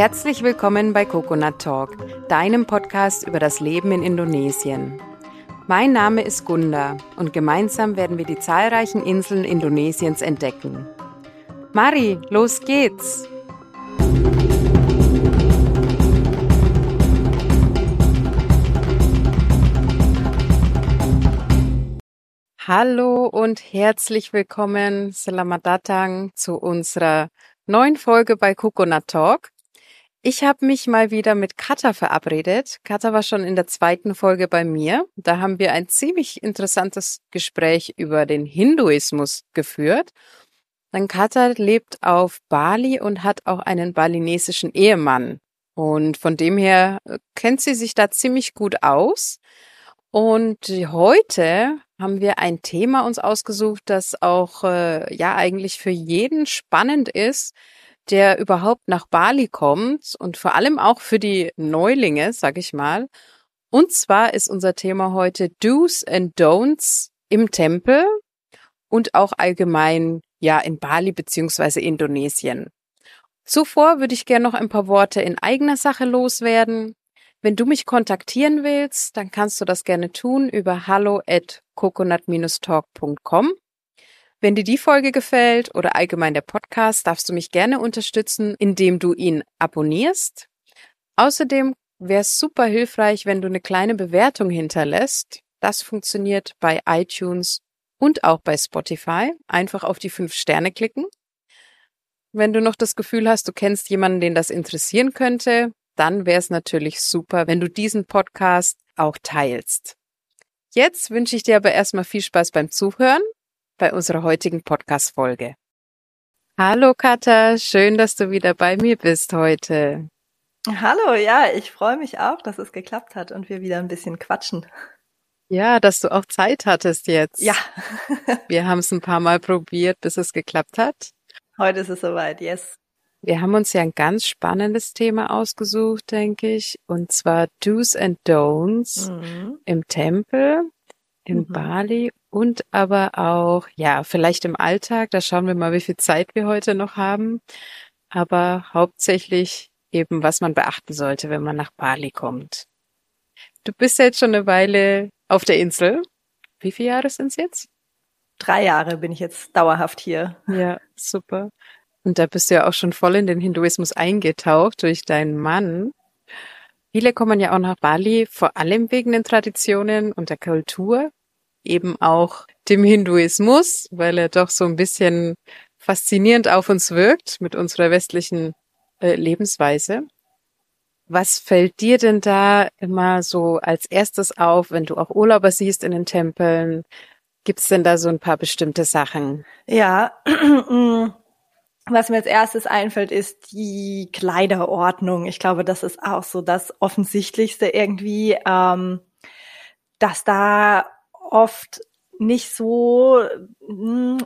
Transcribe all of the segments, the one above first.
Herzlich willkommen bei Coconut Talk, deinem Podcast über das Leben in Indonesien. Mein Name ist Gunda und gemeinsam werden wir die zahlreichen Inseln Indonesiens entdecken. Mari, los geht's! Hallo und herzlich willkommen, Selamat datang, zu unserer neuen Folge bei Coconut Talk. Ich habe mich mal wieder mit Katha verabredet. Katha war schon in der zweiten Folge bei mir. Da haben wir ein ziemlich interessantes Gespräch über den Hinduismus geführt. Dann Katha lebt auf Bali und hat auch einen balinesischen Ehemann. Und von dem her äh, kennt sie sich da ziemlich gut aus. Und heute haben wir ein Thema uns ausgesucht, das auch äh, ja eigentlich für jeden spannend ist, der überhaupt nach Bali kommt und vor allem auch für die Neulinge, sag ich mal. Und zwar ist unser Thema heute Do's and Don'ts im Tempel und auch allgemein ja in Bali beziehungsweise Indonesien. Zuvor würde ich gerne noch ein paar Worte in eigener Sache loswerden. Wenn du mich kontaktieren willst, dann kannst du das gerne tun über hallo at coconut-talk.com wenn dir die Folge gefällt oder allgemein der Podcast, darfst du mich gerne unterstützen, indem du ihn abonnierst. Außerdem wäre es super hilfreich, wenn du eine kleine Bewertung hinterlässt. Das funktioniert bei iTunes und auch bei Spotify. Einfach auf die fünf Sterne klicken. Wenn du noch das Gefühl hast, du kennst jemanden, den das interessieren könnte, dann wäre es natürlich super, wenn du diesen Podcast auch teilst. Jetzt wünsche ich dir aber erstmal viel Spaß beim Zuhören bei unserer heutigen Podcast-Folge. Hallo Katha, schön, dass du wieder bei mir bist heute. Hallo, ja, ich freue mich auch, dass es geklappt hat und wir wieder ein bisschen quatschen. Ja, dass du auch Zeit hattest jetzt. Ja. wir haben es ein paar Mal probiert, bis es geklappt hat. Heute ist es soweit, yes. Wir haben uns ja ein ganz spannendes Thema ausgesucht, denke ich, und zwar Do's and Don'ts mhm. im Tempel in mhm. Bali und aber auch, ja, vielleicht im Alltag. Da schauen wir mal, wie viel Zeit wir heute noch haben. Aber hauptsächlich eben, was man beachten sollte, wenn man nach Bali kommt. Du bist jetzt schon eine Weile auf der Insel. Wie viele Jahre sind es jetzt? Drei Jahre bin ich jetzt dauerhaft hier. Ja, super. Und da bist du ja auch schon voll in den Hinduismus eingetaucht durch deinen Mann. Viele kommen ja auch nach Bali, vor allem wegen den Traditionen und der Kultur eben auch dem Hinduismus, weil er doch so ein bisschen faszinierend auf uns wirkt mit unserer westlichen äh, Lebensweise. Was fällt dir denn da immer so als erstes auf, wenn du auch Urlauber siehst in den Tempeln? Gibt's denn da so ein paar bestimmte Sachen? Ja, was mir als erstes einfällt, ist die Kleiderordnung. Ich glaube, das ist auch so das Offensichtlichste irgendwie, ähm, dass da oft nicht so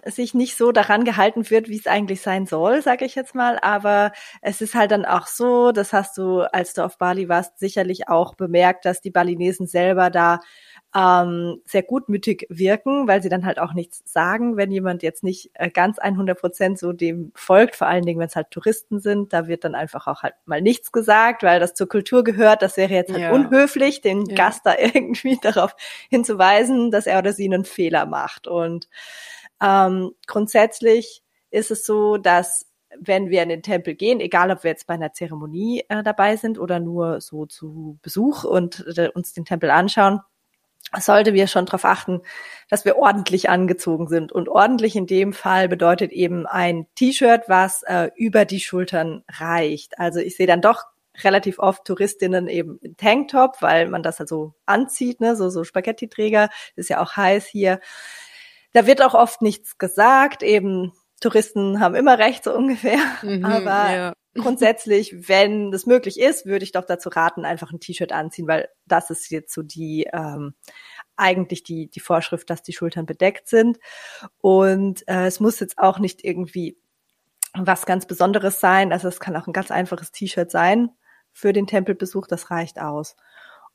sich nicht so daran gehalten wird, wie es eigentlich sein soll, sage ich jetzt mal. Aber es ist halt dann auch so, das hast du, als du auf Bali warst, sicherlich auch bemerkt, dass die Balinesen selber da ähm, sehr gutmütig wirken, weil sie dann halt auch nichts sagen, wenn jemand jetzt nicht äh, ganz 100 Prozent so dem folgt, vor allen Dingen, wenn es halt Touristen sind, da wird dann einfach auch halt mal nichts gesagt, weil das zur Kultur gehört. Das wäre jetzt halt ja. unhöflich, den ja. Gast da irgendwie darauf hinzuweisen, dass er oder sie einen Fehler macht. Und ähm, grundsätzlich ist es so, dass wenn wir in den Tempel gehen, egal ob wir jetzt bei einer Zeremonie äh, dabei sind oder nur so zu Besuch und äh, uns den Tempel anschauen, sollte wir schon darauf achten, dass wir ordentlich angezogen sind. Und ordentlich in dem Fall bedeutet eben ein T-Shirt, was äh, über die Schultern reicht. Also ich sehe dann doch relativ oft Touristinnen eben in Tanktop, weil man das also anzieht, ne, so, so Spaghetti-Träger, ist ja auch heiß hier. Da wird auch oft nichts gesagt, eben Touristen haben immer recht, so ungefähr. Mhm, Aber ja grundsätzlich, wenn das möglich ist, würde ich doch dazu raten, einfach ein T-Shirt anziehen, weil das ist jetzt so die ähm, eigentlich die die Vorschrift, dass die Schultern bedeckt sind. Und äh, es muss jetzt auch nicht irgendwie was ganz Besonderes sein. Also es kann auch ein ganz einfaches T-Shirt sein für den Tempelbesuch. Das reicht aus.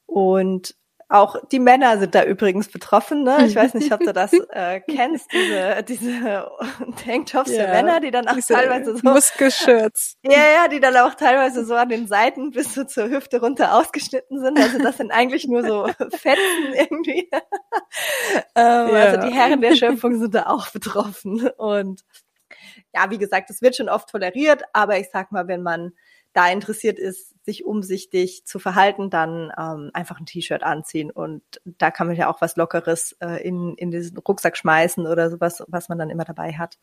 Und auch die Männer sind da übrigens betroffen. Ne? Ich weiß nicht, ob du das äh, kennst, diese, diese Tanktops ja, für Männer, die dann auch teilweise so Muskelshirts. Ja, ja, die dann auch teilweise so an den Seiten bis so zur Hüfte runter ausgeschnitten sind. Also das sind eigentlich nur so Fetzen irgendwie. ähm, ja. Also die Herren der Schöpfung sind da auch betroffen. Und ja, wie gesagt, es wird schon oft toleriert, aber ich sag mal, wenn man da interessiert ist, sich umsichtig zu verhalten, dann ähm, einfach ein T-Shirt anziehen und da kann man ja auch was Lockeres äh, in, in diesen Rucksack schmeißen oder sowas, was man dann immer dabei hat.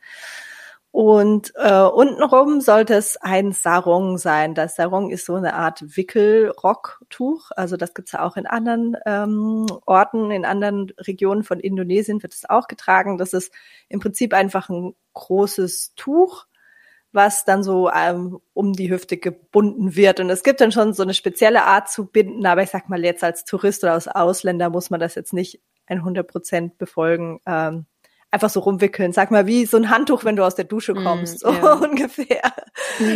Und äh, untenrum sollte es ein Sarong sein. Das Sarong ist so eine Art Wickelrocktuch. Also das gibt's ja auch in anderen ähm, Orten, in anderen Regionen von Indonesien wird es auch getragen. Das ist im Prinzip einfach ein großes Tuch, was dann so ähm, um die Hüfte gebunden wird. Und es gibt dann schon so eine spezielle Art zu binden, aber ich sag mal jetzt als Tourist oder als Ausländer muss man das jetzt nicht 100 Prozent befolgen. Ähm, einfach so rumwickeln. Sag mal, wie so ein Handtuch, wenn du aus der Dusche mm, kommst, mm, so ja. ungefähr.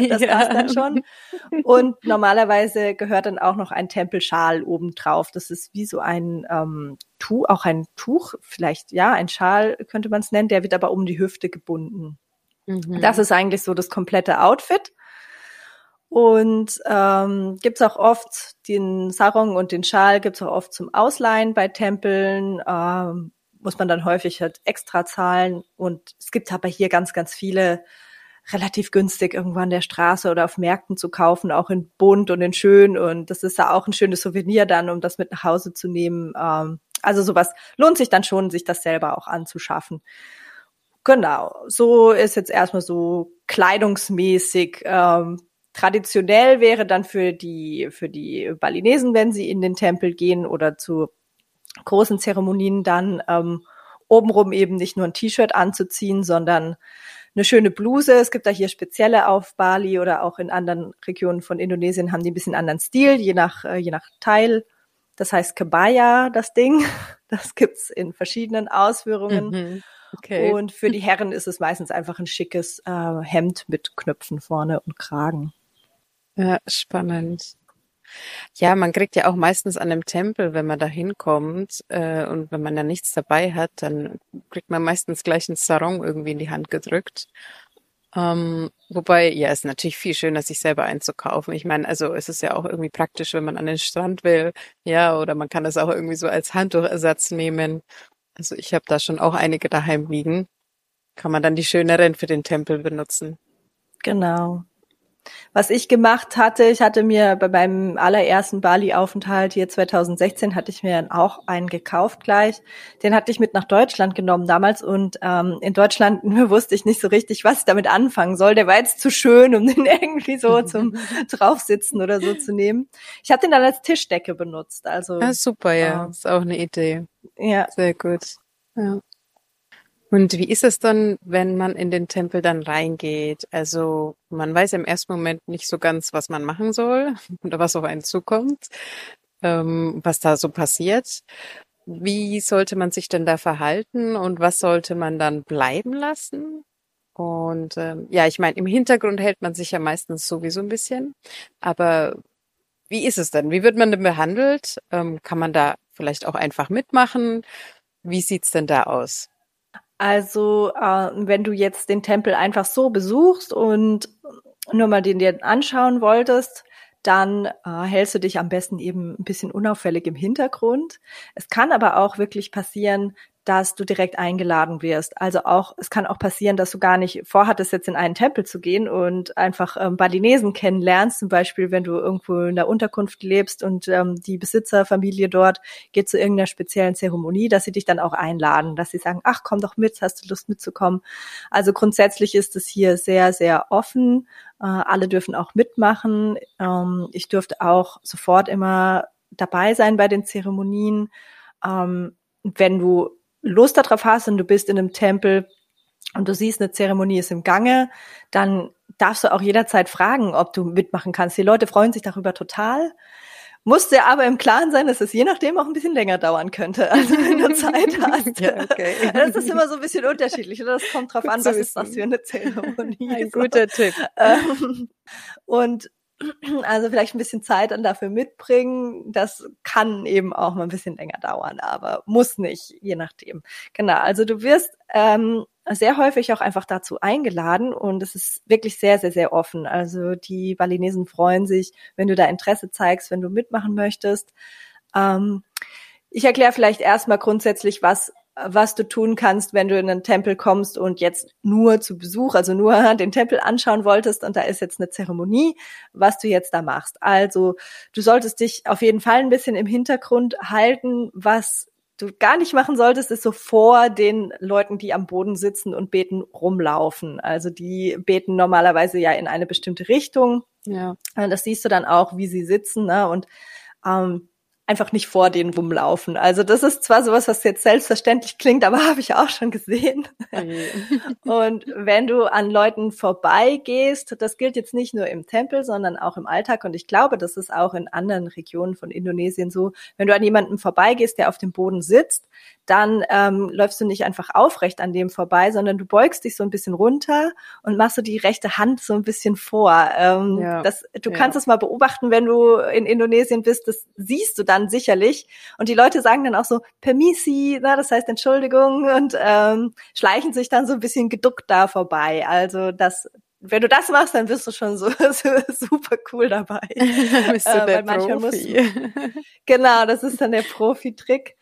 Das ja. passt dann schon. Und normalerweise gehört dann auch noch ein Tempelschal obendrauf. Das ist wie so ein ähm, Tuch, auch ein Tuch, vielleicht, ja, ein Schal könnte man es nennen, der wird aber um die Hüfte gebunden. Mhm. Das ist eigentlich so das komplette Outfit. Und ähm, gibt auch oft den Sarong und den Schal, gibt's auch oft zum Ausleihen bei Tempeln. Ähm, muss man dann häufig halt extra zahlen. Und es gibt aber hier ganz, ganz viele relativ günstig irgendwo an der Straße oder auf Märkten zu kaufen, auch in bunt und in schön. Und das ist ja auch ein schönes Souvenir dann, um das mit nach Hause zu nehmen. Ähm, also sowas lohnt sich dann schon, sich das selber auch anzuschaffen. Genau, so ist jetzt erstmal so kleidungsmäßig. Ähm, traditionell wäre dann für die, für die Balinesen, wenn sie in den Tempel gehen oder zu großen Zeremonien dann ähm, obenrum eben nicht nur ein T-Shirt anzuziehen, sondern eine schöne Bluse. Es gibt da hier spezielle auf Bali oder auch in anderen Regionen von Indonesien haben die ein bisschen anderen Stil, je nach, äh, je nach Teil. Das heißt Kebaya, das Ding. Das gibt's in verschiedenen Ausführungen. Mhm. Okay. Und für die Herren ist es meistens einfach ein schickes äh, Hemd mit Knöpfen vorne und Kragen. Ja, spannend. Ja, man kriegt ja auch meistens an einem Tempel, wenn man da hinkommt äh, und wenn man da nichts dabei hat, dann kriegt man meistens gleich einen Sarong irgendwie in die Hand gedrückt. Ähm, wobei, ja, ist natürlich viel schöner, sich selber einzukaufen. Ich meine, also es ist ja auch irgendwie praktisch, wenn man an den Strand will, ja, oder man kann das auch irgendwie so als Handtuchersatz nehmen also ich habe da schon auch einige daheim liegen. Kann man dann die schöneren für den Tempel benutzen. Genau. Was ich gemacht hatte, ich hatte mir bei meinem allerersten Bali-Aufenthalt hier 2016 hatte ich mir auch einen gekauft gleich. Den hatte ich mit nach Deutschland genommen damals und ähm, in Deutschland wusste ich nicht so richtig, was ich damit anfangen soll. Der war jetzt zu schön, um den irgendwie so zum draufsitzen oder so zu nehmen. Ich habe den dann als Tischdecke benutzt. Also ja, super, ja, äh, ist auch eine Idee. Ja, sehr gut. Ja. Und wie ist es dann, wenn man in den Tempel dann reingeht? Also man weiß im ersten Moment nicht so ganz, was man machen soll oder was auf einen zukommt, ähm, was da so passiert. Wie sollte man sich denn da verhalten und was sollte man dann bleiben lassen? Und ähm, ja, ich meine, im Hintergrund hält man sich ja meistens sowieso ein bisschen. Aber wie ist es denn? Wie wird man denn behandelt? Ähm, kann man da vielleicht auch einfach mitmachen? Wie sieht's denn da aus? Also, äh, wenn du jetzt den Tempel einfach so besuchst und nur mal den dir anschauen wolltest, dann äh, hältst du dich am besten eben ein bisschen unauffällig im Hintergrund. Es kann aber auch wirklich passieren, dass du direkt eingeladen wirst. Also auch, es kann auch passieren, dass du gar nicht vorhattest, jetzt in einen Tempel zu gehen und einfach ähm, Balinesen kennenlernst. Zum Beispiel, wenn du irgendwo in der Unterkunft lebst und ähm, die Besitzerfamilie dort geht zu irgendeiner speziellen Zeremonie, dass sie dich dann auch einladen, dass sie sagen, ach, komm doch mit, hast du Lust mitzukommen. Also grundsätzlich ist es hier sehr, sehr offen. Äh, alle dürfen auch mitmachen. Ähm, ich dürfte auch sofort immer dabei sein bei den Zeremonien. Ähm, wenn du Lust darauf hast und du bist in einem Tempel und du siehst, eine Zeremonie ist im Gange, dann darfst du auch jederzeit fragen, ob du mitmachen kannst. Die Leute freuen sich darüber total. Musst dir aber im Klaren sein, dass es je nachdem auch ein bisschen länger dauern könnte, also wenn du Zeit hast. ja, okay. Das ist immer so ein bisschen unterschiedlich. Das kommt drauf Gut an, was ist das für eine Zeremonie. Ein guter Tipp. Ähm, und Also vielleicht ein bisschen Zeit dann dafür mitbringen. Das kann eben auch mal ein bisschen länger dauern, aber muss nicht, je nachdem. Genau, also du wirst ähm, sehr häufig auch einfach dazu eingeladen und es ist wirklich sehr, sehr, sehr offen. Also die Balinesen freuen sich, wenn du da Interesse zeigst, wenn du mitmachen möchtest. Ähm, ich erkläre vielleicht erstmal grundsätzlich, was was du tun kannst, wenn du in einen Tempel kommst und jetzt nur zu Besuch, also nur den Tempel anschauen wolltest und da ist jetzt eine Zeremonie, was du jetzt da machst. Also du solltest dich auf jeden Fall ein bisschen im Hintergrund halten. Was du gar nicht machen solltest, ist so vor den Leuten, die am Boden sitzen und beten, rumlaufen. Also die beten normalerweise ja in eine bestimmte Richtung. Ja. Das siehst du dann auch, wie sie sitzen. Ne? Und ähm, einfach nicht vor denen rumlaufen. Also das ist zwar sowas, was jetzt selbstverständlich klingt, aber habe ich auch schon gesehen. Okay. Und wenn du an Leuten vorbeigehst, das gilt jetzt nicht nur im Tempel, sondern auch im Alltag. Und ich glaube, das ist auch in anderen Regionen von Indonesien so. Wenn du an jemandem vorbeigehst, der auf dem Boden sitzt, dann ähm, läufst du nicht einfach aufrecht an dem vorbei, sondern du beugst dich so ein bisschen runter und machst so die rechte Hand so ein bisschen vor. Ähm, ja, das, du ja. kannst es mal beobachten, wenn du in Indonesien bist, das siehst du dann sicherlich. Und die Leute sagen dann auch so Permisi, na, das heißt Entschuldigung und ähm, schleichen sich dann so ein bisschen geduckt da vorbei. Also das wenn du das machst, dann bist du schon so, so super cool dabei. bist du äh, der Profi. Muss, genau, das ist dann der Profi-Trick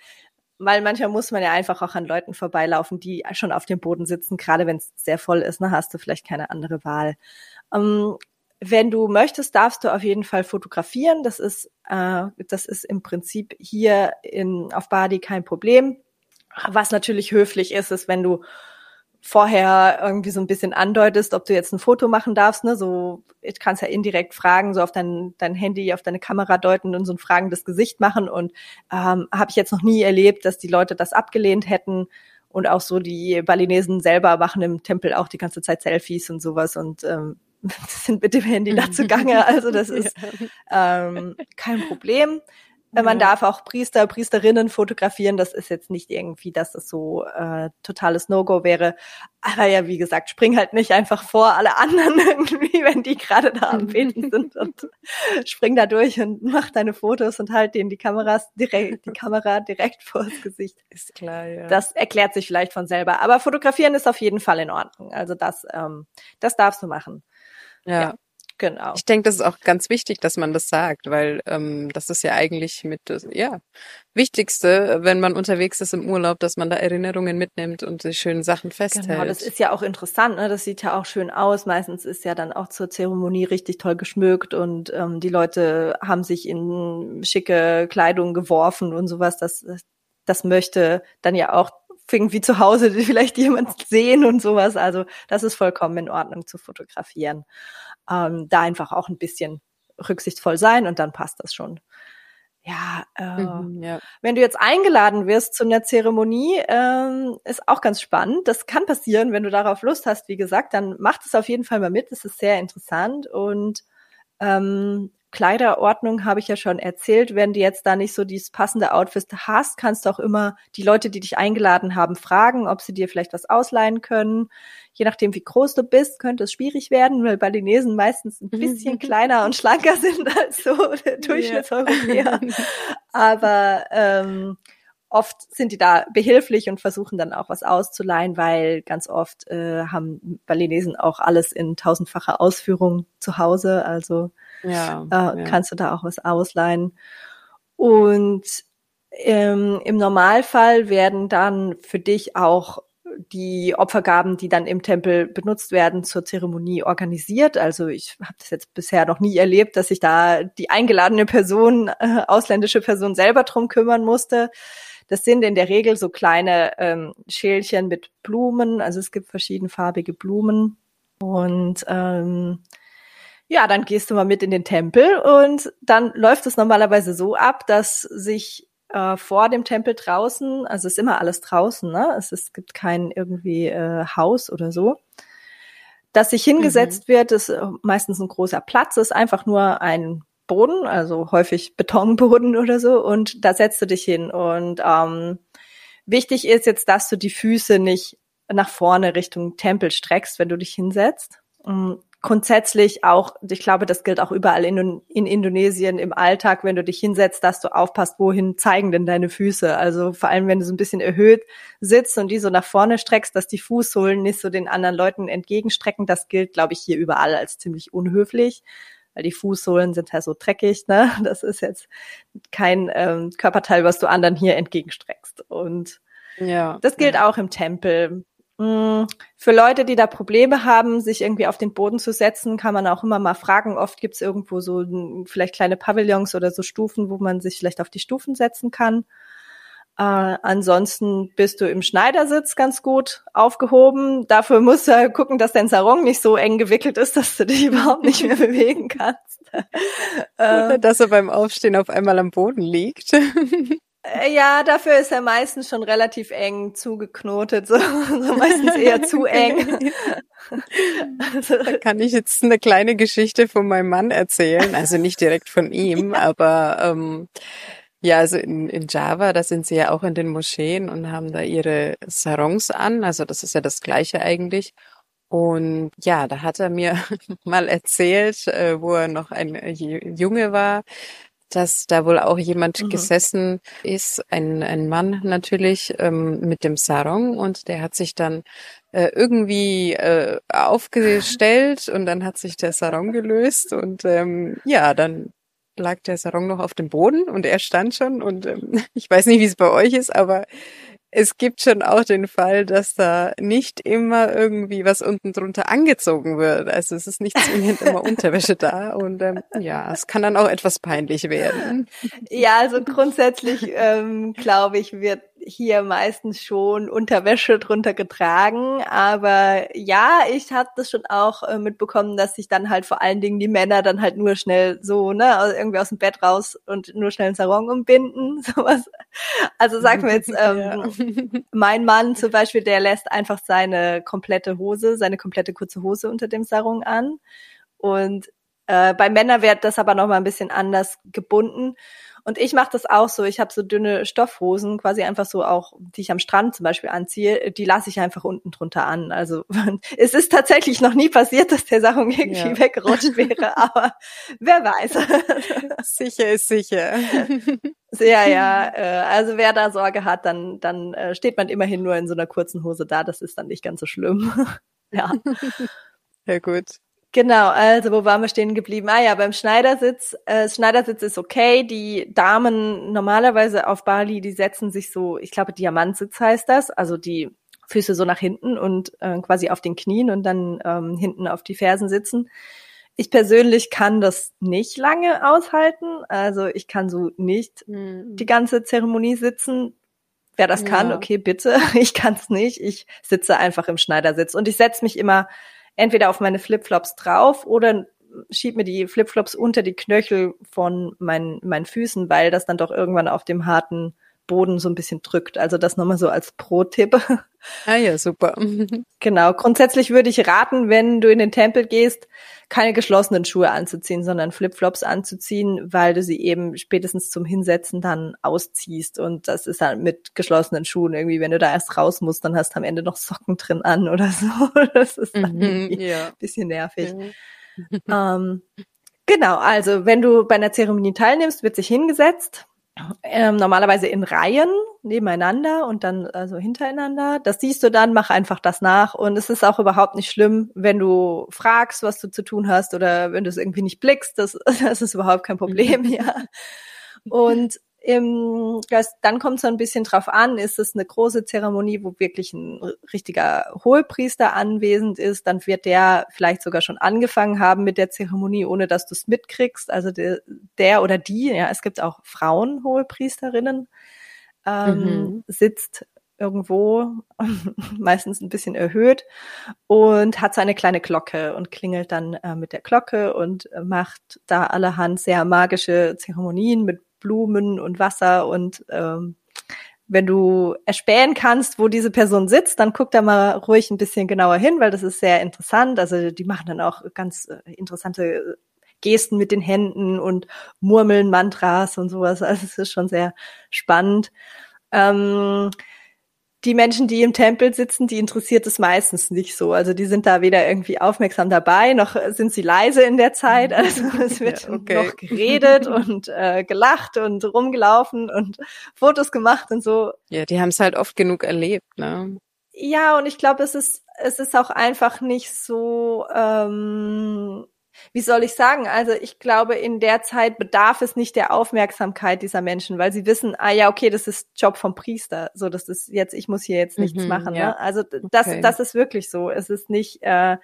weil manchmal muss man ja einfach auch an Leuten vorbeilaufen, die schon auf dem Boden sitzen, gerade wenn es sehr voll ist, ne, hast du vielleicht keine andere Wahl. Ähm, wenn du möchtest, darfst du auf jeden Fall fotografieren. Das ist, äh, das ist im Prinzip hier in, auf Badi kein Problem. Was natürlich höflich ist, ist, wenn du vorher irgendwie so ein bisschen andeutest, ob du jetzt ein Foto machen darfst, ne? So, ich kannst ja indirekt fragen, so auf dein, dein Handy, auf deine Kamera deuten und so ein fragendes Gesicht machen. Und ähm, habe ich jetzt noch nie erlebt, dass die Leute das abgelehnt hätten. Und auch so die Balinesen selber machen im Tempel auch die ganze Zeit Selfies und sowas und ähm, sind mit dem Handy dazu gange. Also das ist ähm, kein Problem. Ja. Man darf auch Priester, Priesterinnen fotografieren. Das ist jetzt nicht irgendwie, dass das so äh, totales No-Go wäre. Aber ja, wie gesagt, spring halt nicht einfach vor alle anderen irgendwie, wenn die gerade da am Beten sind und spring da durch und mach deine Fotos und halt denen die Kameras direkt, die Kamera direkt vors Gesicht. Ist klar, ja. Das erklärt sich vielleicht von selber. Aber fotografieren ist auf jeden Fall in Ordnung. Also das, ähm, das darfst du machen. Ja. ja. Genau. Ich denke, das ist auch ganz wichtig, dass man das sagt, weil ähm, das ist ja eigentlich mit das ja Wichtigste, wenn man unterwegs ist im Urlaub, dass man da Erinnerungen mitnimmt und die schönen Sachen festhält. Genau, das ist ja auch interessant, ne? Das sieht ja auch schön aus. Meistens ist ja dann auch zur Zeremonie richtig toll geschmückt und ähm, die Leute haben sich in schicke Kleidung geworfen und sowas. Das, das möchte dann ja auch irgendwie zu Hause vielleicht jemand sehen und sowas. Also das ist vollkommen in Ordnung zu fotografieren ähm, da einfach auch ein bisschen rücksichtsvoll sein und dann passt das schon. Ja, äh, mhm, ja, wenn du jetzt eingeladen wirst zu einer Zeremonie, ähm, ist auch ganz spannend. Das kann passieren, wenn du darauf Lust hast, wie gesagt, dann mach das auf jeden Fall mal mit. Das ist sehr interessant und ähm, Kleiderordnung habe ich ja schon erzählt. Wenn du jetzt da nicht so dieses passende Outfit hast, kannst du auch immer die Leute, die dich eingeladen haben, fragen, ob sie dir vielleicht was ausleihen können. Je nachdem, wie groß du bist, könnte es schwierig werden, weil Balinesen meistens ein bisschen kleiner und schlanker sind als so Durchschnittseuropäer. Aber ähm, oft sind die da behilflich und versuchen dann auch was auszuleihen, weil ganz oft äh, haben Balinesen auch alles in tausendfacher Ausführung zu Hause. Also ja, äh, ja. kannst du da auch was ausleihen. Und ähm, im Normalfall werden dann für dich auch die Opfergaben, die dann im Tempel benutzt werden, zur Zeremonie organisiert. Also ich habe das jetzt bisher noch nie erlebt, dass sich da die eingeladene Person, äh, ausländische Person selber drum kümmern musste. Das sind in der Regel so kleine ähm, Schälchen mit Blumen. Also es gibt verschiedenfarbige Blumen. Und ähm, ja, dann gehst du mal mit in den Tempel und dann läuft es normalerweise so ab, dass sich äh, vor dem Tempel draußen, also ist immer alles draußen, ne? Es, es gibt kein irgendwie äh, Haus oder so, dass sich hingesetzt mhm. wird, ist äh, meistens ein großer Platz, ist einfach nur ein Boden, also häufig Betonboden oder so, und da setzt du dich hin. Und ähm, wichtig ist jetzt, dass du die Füße nicht nach vorne Richtung Tempel streckst, wenn du dich hinsetzt. Grundsätzlich auch, ich glaube, das gilt auch überall in, in Indonesien im Alltag, wenn du dich hinsetzt, dass du aufpasst, wohin zeigen denn deine Füße. Also vor allem, wenn du so ein bisschen erhöht sitzt und die so nach vorne streckst, dass die Fußsohlen nicht so den anderen Leuten entgegenstrecken. Das gilt, glaube ich, hier überall als ziemlich unhöflich weil die Fußsohlen sind halt so dreckig, ne? Das ist jetzt kein ähm, Körperteil, was du anderen hier entgegenstreckst. Und ja, das gilt ja. auch im Tempel. Mm, für Leute, die da Probleme haben, sich irgendwie auf den Boden zu setzen, kann man auch immer mal fragen. Oft gibt's irgendwo so vielleicht kleine Pavillons oder so Stufen, wo man sich vielleicht auf die Stufen setzen kann. Äh, ansonsten bist du im Schneidersitz ganz gut aufgehoben. Dafür musst du halt gucken, dass dein Sarong nicht so eng gewickelt ist, dass du dich überhaupt nicht mehr bewegen kannst. Oder ähm. dass er beim Aufstehen auf einmal am Boden liegt. Äh, ja, dafür ist er meistens schon relativ eng zugeknotet, so, so meistens eher zu eng. Da kann ich jetzt eine kleine Geschichte von meinem Mann erzählen, also nicht direkt von ihm, ja. aber ähm, ja, also in, in Java, da sind sie ja auch in den Moscheen und haben da ihre Sarongs an. Also das ist ja das Gleiche eigentlich. Und ja, da hat er mir mal erzählt, äh, wo er noch ein Junge war, dass da wohl auch jemand mhm. gesessen ist, ein, ein Mann natürlich, ähm, mit dem Sarong. Und der hat sich dann äh, irgendwie äh, aufgestellt und dann hat sich der Sarong gelöst. Und ähm, ja, dann lag der Sarong noch auf dem Boden und er stand schon. Und ähm, ich weiß nicht, wie es bei euch ist, aber es gibt schon auch den Fall, dass da nicht immer irgendwie was unten drunter angezogen wird. Also es ist nicht zwingend immer Unterwäsche da und ähm, ja, es kann dann auch etwas peinlich werden. Ja, also grundsätzlich ähm, glaube ich, wird hier meistens schon Unterwäsche drunter getragen. Aber ja, ich habe das schon auch äh, mitbekommen, dass sich dann halt vor allen Dingen die Männer dann halt nur schnell so, ne, irgendwie aus dem Bett raus und nur schnell einen Sarong umbinden. Sowas. Also sagen wir jetzt, ähm, ja. mein Mann zum Beispiel, der lässt einfach seine komplette Hose, seine komplette kurze Hose unter dem Sarong an. Und äh, bei Männern wird das aber noch mal ein bisschen anders gebunden. Und ich mache das auch so. Ich habe so dünne Stoffhosen, quasi einfach so auch, die ich am Strand zum Beispiel anziehe, die lasse ich einfach unten drunter an. Also es ist tatsächlich noch nie passiert, dass der Sachen irgendwie ja. weggerutscht wäre, aber wer weiß. sicher ist sicher. Ja, ja. Äh, also wer da Sorge hat, dann, dann äh, steht man immerhin nur in so einer kurzen Hose da. Das ist dann nicht ganz so schlimm. ja. Ja, gut. Genau, also wo waren wir stehen geblieben? Ah ja, beim Schneidersitz. Äh, Schneidersitz ist okay. Die Damen normalerweise auf Bali, die setzen sich so, ich glaube Diamantsitz heißt das, also die Füße so nach hinten und äh, quasi auf den Knien und dann ähm, hinten auf die Fersen sitzen. Ich persönlich kann das nicht lange aushalten. Also ich kann so nicht mhm. die ganze Zeremonie sitzen. Wer das ja. kann, okay, bitte. Ich kann es nicht. Ich sitze einfach im Schneidersitz und ich setze mich immer entweder auf meine Flipflops drauf oder schieb mir die Flipflops unter die Knöchel von meinen, meinen Füßen, weil das dann doch irgendwann auf dem harten Boden so ein bisschen drückt. Also das nochmal so als Pro-Tipp. Ah ja, super. genau. Grundsätzlich würde ich raten, wenn du in den Tempel gehst, keine geschlossenen Schuhe anzuziehen, sondern Flipflops anzuziehen, weil du sie eben spätestens zum Hinsetzen dann ausziehst. Und das ist dann mit geschlossenen Schuhen irgendwie, wenn du da erst raus musst, dann hast du am Ende noch Socken drin an oder so. Das ist dann mhm, irgendwie ja. bisschen nervig. Ja. ähm, genau, also wenn du bei einer Zeremonie teilnimmst, wird sich hingesetzt ähm, normalerweise in Reihen nebeneinander und dann also hintereinander. Das siehst du dann, mach einfach das nach. Und es ist auch überhaupt nicht schlimm, wenn du fragst, was du zu tun hast oder wenn du es irgendwie nicht blickst. Das, das ist überhaupt kein Problem, ja. Und im, das, dann kommt es so ein bisschen drauf an, ist es eine große Zeremonie, wo wirklich ein richtiger Hohepriester anwesend ist, dann wird der vielleicht sogar schon angefangen haben mit der Zeremonie, ohne dass du es mitkriegst. Also der, der oder die, ja, es gibt auch Frauen Hohepriesterinnen, ähm, mhm. sitzt irgendwo, meistens ein bisschen erhöht und hat seine kleine Glocke und klingelt dann äh, mit der Glocke und äh, macht da allerhand sehr magische Zeremonien mit Blumen und Wasser und ähm, wenn du erspähen kannst, wo diese Person sitzt, dann guck da mal ruhig ein bisschen genauer hin, weil das ist sehr interessant. Also die machen dann auch ganz äh, interessante Gesten mit den Händen und murmeln Mantras und sowas. Also es ist schon sehr spannend. Ähm, die Menschen, die im Tempel sitzen, die interessiert es meistens nicht so. Also die sind da weder irgendwie aufmerksam dabei, noch sind sie leise in der Zeit. Also es wird ja, okay. noch geredet und äh, gelacht und rumgelaufen und Fotos gemacht und so. Ja, die haben es halt oft genug erlebt, ne? Ja, und ich glaube, es ist es ist auch einfach nicht so ähm, wie soll ich sagen? Also ich glaube, in der Zeit bedarf es nicht der Aufmerksamkeit dieser Menschen, weil sie wissen, ah ja, okay, das ist Job vom Priester. So, das ist jetzt, ich muss hier jetzt nichts mhm, machen. Ja. Ne? Also das, okay. das ist wirklich so. Es ist nicht, äh,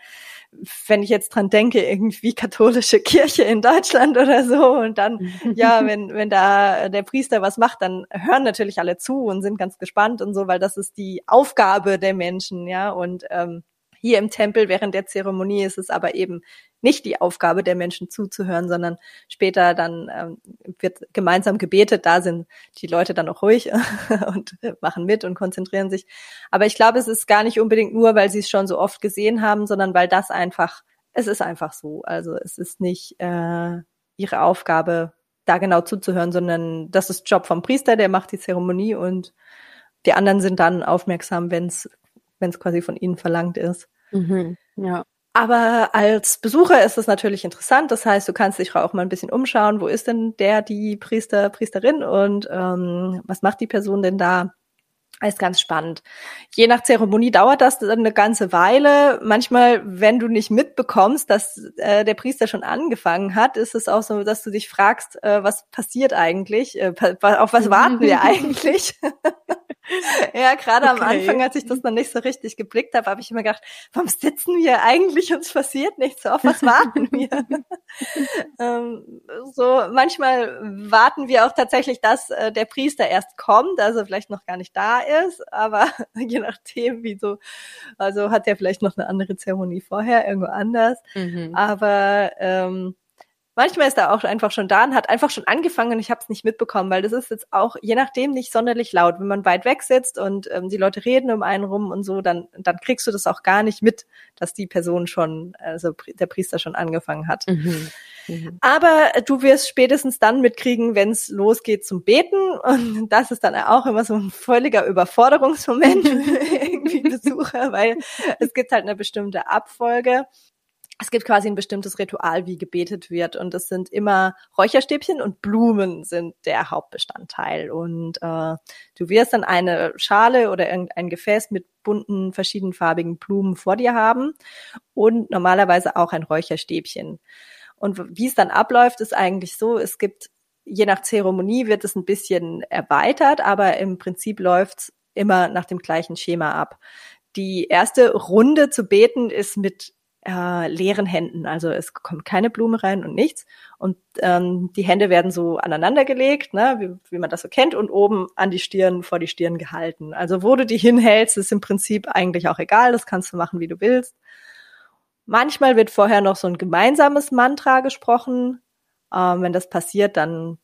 wenn ich jetzt dran denke, irgendwie katholische Kirche in Deutschland oder so und dann, ja, wenn, wenn da der Priester was macht, dann hören natürlich alle zu und sind ganz gespannt und so, weil das ist die Aufgabe der Menschen, ja, und ähm, hier im Tempel während der Zeremonie ist es aber eben nicht die Aufgabe der Menschen zuzuhören, sondern später dann ähm, wird gemeinsam gebetet. Da sind die Leute dann auch ruhig und machen mit und konzentrieren sich. Aber ich glaube, es ist gar nicht unbedingt nur, weil sie es schon so oft gesehen haben, sondern weil das einfach, es ist einfach so. Also es ist nicht äh, ihre Aufgabe, da genau zuzuhören, sondern das ist Job vom Priester, der macht die Zeremonie und die anderen sind dann aufmerksam, wenn es quasi von ihnen verlangt ist. Mhm, ja. Aber als Besucher ist es natürlich interessant. Das heißt, du kannst dich auch mal ein bisschen umschauen. Wo ist denn der, die Priester, Priesterin und ähm, was macht die Person denn da? ist ganz spannend. Je nach Zeremonie dauert das dann eine ganze Weile. Manchmal, wenn du nicht mitbekommst, dass äh, der Priester schon angefangen hat, ist es auch so, dass du dich fragst, äh, was passiert eigentlich? Äh, auf was warten wir eigentlich? ja, gerade okay. am Anfang, als ich das noch nicht so richtig geblickt habe, habe ich immer gedacht, warum sitzen wir eigentlich? Uns passiert nichts. Auf was warten wir? ähm, so manchmal warten wir auch tatsächlich, dass äh, der Priester erst kommt, also vielleicht noch gar nicht da ist, aber je nachdem, wie so, also hat er vielleicht noch eine andere Zeremonie vorher, irgendwo anders. Mhm. Aber ähm, manchmal ist er auch einfach schon da und hat einfach schon angefangen und ich habe es nicht mitbekommen, weil das ist jetzt auch je nachdem nicht sonderlich laut. Wenn man weit weg sitzt und ähm, die Leute reden um einen rum und so, dann dann kriegst du das auch gar nicht mit, dass die Person schon, also der Priester schon angefangen hat. Mhm. Mhm. Aber du wirst spätestens dann mitkriegen, wenn es losgeht zum Beten und das ist dann auch immer so ein völliger Überforderungsmoment für irgendwie Besucher, weil es gibt halt eine bestimmte Abfolge es gibt quasi ein bestimmtes Ritual, wie gebetet wird. Und es sind immer Räucherstäbchen und Blumen sind der Hauptbestandteil. Und äh, du wirst dann eine Schale oder irgendein Gefäß mit bunten, verschiedenfarbigen Blumen vor dir haben und normalerweise auch ein Räucherstäbchen. Und wie es dann abläuft, ist eigentlich so, es gibt, je nach Zeremonie wird es ein bisschen erweitert, aber im Prinzip läuft immer nach dem gleichen Schema ab. Die erste Runde zu beten ist mit äh, leeren Händen. Also es kommt keine Blume rein und nichts. Und ähm, die Hände werden so aneinandergelegt, ne, wie, wie man das so kennt, und oben an die Stirn, vor die Stirn gehalten. Also wo du die hinhältst, ist im Prinzip eigentlich auch egal. Das kannst du machen, wie du willst. Manchmal wird vorher noch so ein gemeinsames Mantra gesprochen. Ähm, wenn das passiert, dann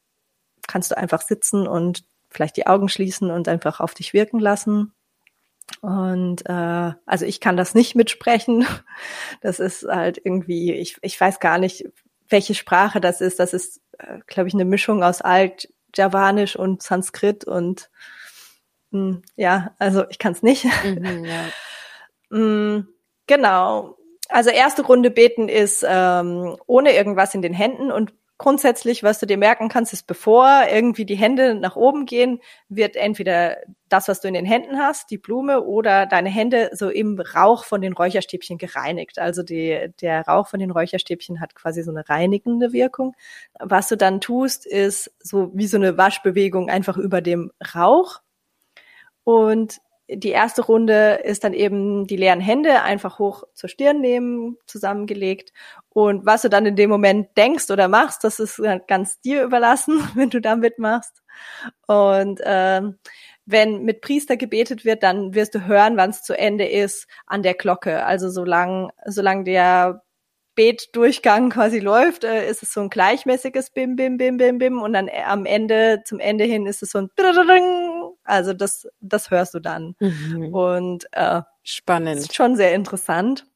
kannst du einfach sitzen und vielleicht die Augen schließen und einfach auf dich wirken lassen. Und äh, also ich kann das nicht mitsprechen. Das ist halt irgendwie, ich, ich weiß gar nicht, welche Sprache das ist. Das ist, äh, glaube ich, eine Mischung aus Alt-Javanisch und Sanskrit und mh, hm, ja, also ich kann es nicht. Mhm, ja. mm, genau. Also erste Runde beten ist ähm, ohne irgendwas in den Händen und grundsätzlich, was du dir merken kannst, ist, bevor irgendwie die Hände nach oben gehen, wird entweder das, was du in den Händen hast, die Blume oder deine Hände so im Rauch von den Räucherstäbchen gereinigt. Also die, der Rauch von den Räucherstäbchen hat quasi so eine reinigende Wirkung. Was du dann tust, ist so wie so eine Waschbewegung einfach über dem Rauch. Und die erste Runde ist dann eben die leeren Hände einfach hoch zur Stirn nehmen, zusammengelegt. Und was du dann in dem Moment denkst oder machst, das ist ganz dir überlassen, wenn du da mitmachst. Und ähm, wenn mit Priester gebetet wird, dann wirst du hören, wann es zu Ende ist an der Glocke. Also solange solang der Betdurchgang quasi läuft, äh, ist es so ein gleichmäßiges Bim, Bim, Bim, Bim, Bim und dann äh, am Ende, zum Ende hin ist es so ein also das, das hörst du dann. Mhm. Und äh, spannend. Ist schon sehr interessant.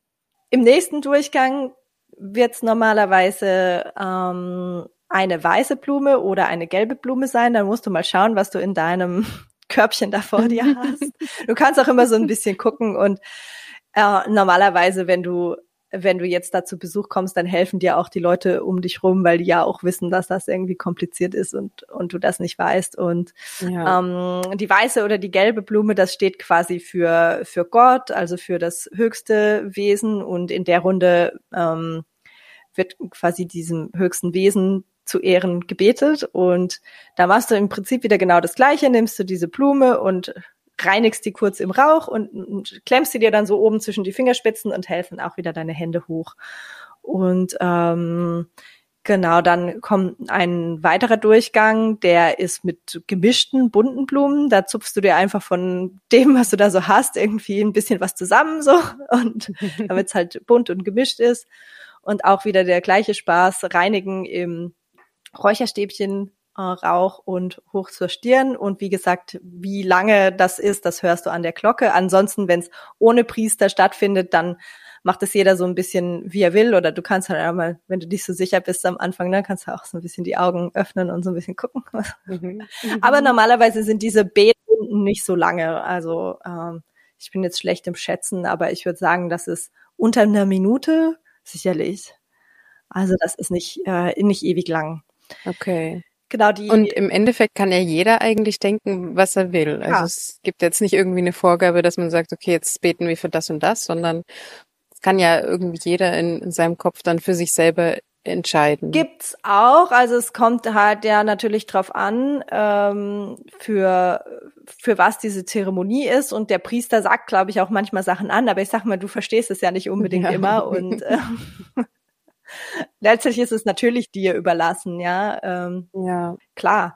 Im nächsten Durchgang wird es normalerweise ähm, eine weiße Blume oder eine gelbe Blume sein. Dann musst du mal schauen, was du in deinem Körbchen da vor dir hast. Du kannst auch immer so ein bisschen gucken und äh, normalerweise, wenn du wenn du jetzt da zu Besuch kommst, dann helfen dir auch die Leute um dich rum, weil die ja auch wissen, dass das irgendwie kompliziert ist und, und du das nicht weißt. Und ja. ähm, die weiße oder die gelbe Blume, das steht quasi für, für Gott, also für das höchste Wesen. Und in der Runde ähm, wird quasi diesem höchsten Wesen zu Ehren gebetet. Und da machst du im Prinzip wieder genau das Gleiche, nimmst du diese Blume und reinigst die kurz im Rauch und, und klemmst sie dir dann so oben zwischen die Fingerspitzen und helfen auch wieder deine Hände hoch. Und ähm, genau, dann kommt ein weiterer Durchgang, der ist mit gemischten, bunten Blumen. Da zupfst du dir einfach von dem, was du da so hast, irgendwie ein bisschen was zusammen so und damit es halt bunt und gemischt ist. Und auch wieder der gleiche Spaß, reinigen im Räucherstäbchen äh, Rauch und hoch zur Stirn. Und wie gesagt, wie lange das ist, das hörst du an der Glocke. Ansonsten, wenn es ohne Priester stattfindet, dann macht es jeder so ein bisschen, wie er will. Oder du kannst halt einmal, wenn du nicht so sicher bist am Anfang, dann kannst du auch so ein bisschen die Augen öffnen und so ein bisschen gucken. Mhm. Aber normalerweise sind diese Betrunden nicht so lange. Also ähm, ich bin jetzt schlecht im Schätzen, aber ich würde sagen, das ist unter einer Minute sicherlich. Also das ist nicht, äh, nicht ewig lang. Okay. Genau, die. Und im Endeffekt kann ja jeder eigentlich denken, was er will. Also ja. es gibt jetzt nicht irgendwie eine Vorgabe, dass man sagt, okay, jetzt beten wir für das und das, sondern es kann ja irgendwie jeder in, in seinem Kopf dann für sich selber entscheiden. Gibt's auch, also es kommt halt ja natürlich drauf an, ähm, für für was diese Zeremonie ist und der Priester sagt, glaube ich, auch manchmal Sachen an, aber ich sag mal, du verstehst es ja nicht unbedingt ja. immer und äh, letztlich ist es natürlich dir überlassen, ja. Ähm, ja. Klar,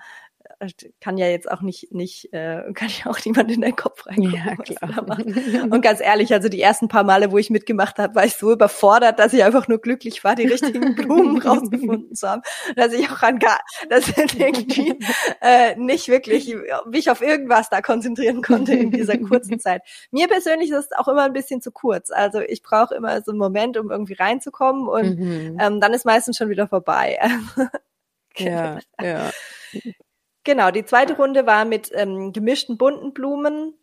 kann ja jetzt auch nicht, nicht, äh, kann ja auch niemand in den Kopf reingucken. Ja, klar. Und ganz ehrlich, also die ersten paar Male, wo ich mitgemacht habe, war ich so überfordert, dass ich einfach nur glücklich war, die richtigen Blumen rausgefunden zu haben. Dass ich auch an gar, dass ich irgendwie äh, nicht wirklich mich auf irgendwas da konzentrieren konnte in dieser kurzen Zeit. Mir persönlich ist es auch immer ein bisschen zu kurz. Also ich brauche immer so einen Moment, um irgendwie reinzukommen und mhm. ähm, dann ist meistens schon wieder vorbei. ja, ja. Genau, die zweite Runde war mit ähm, gemischten bunten Blumen.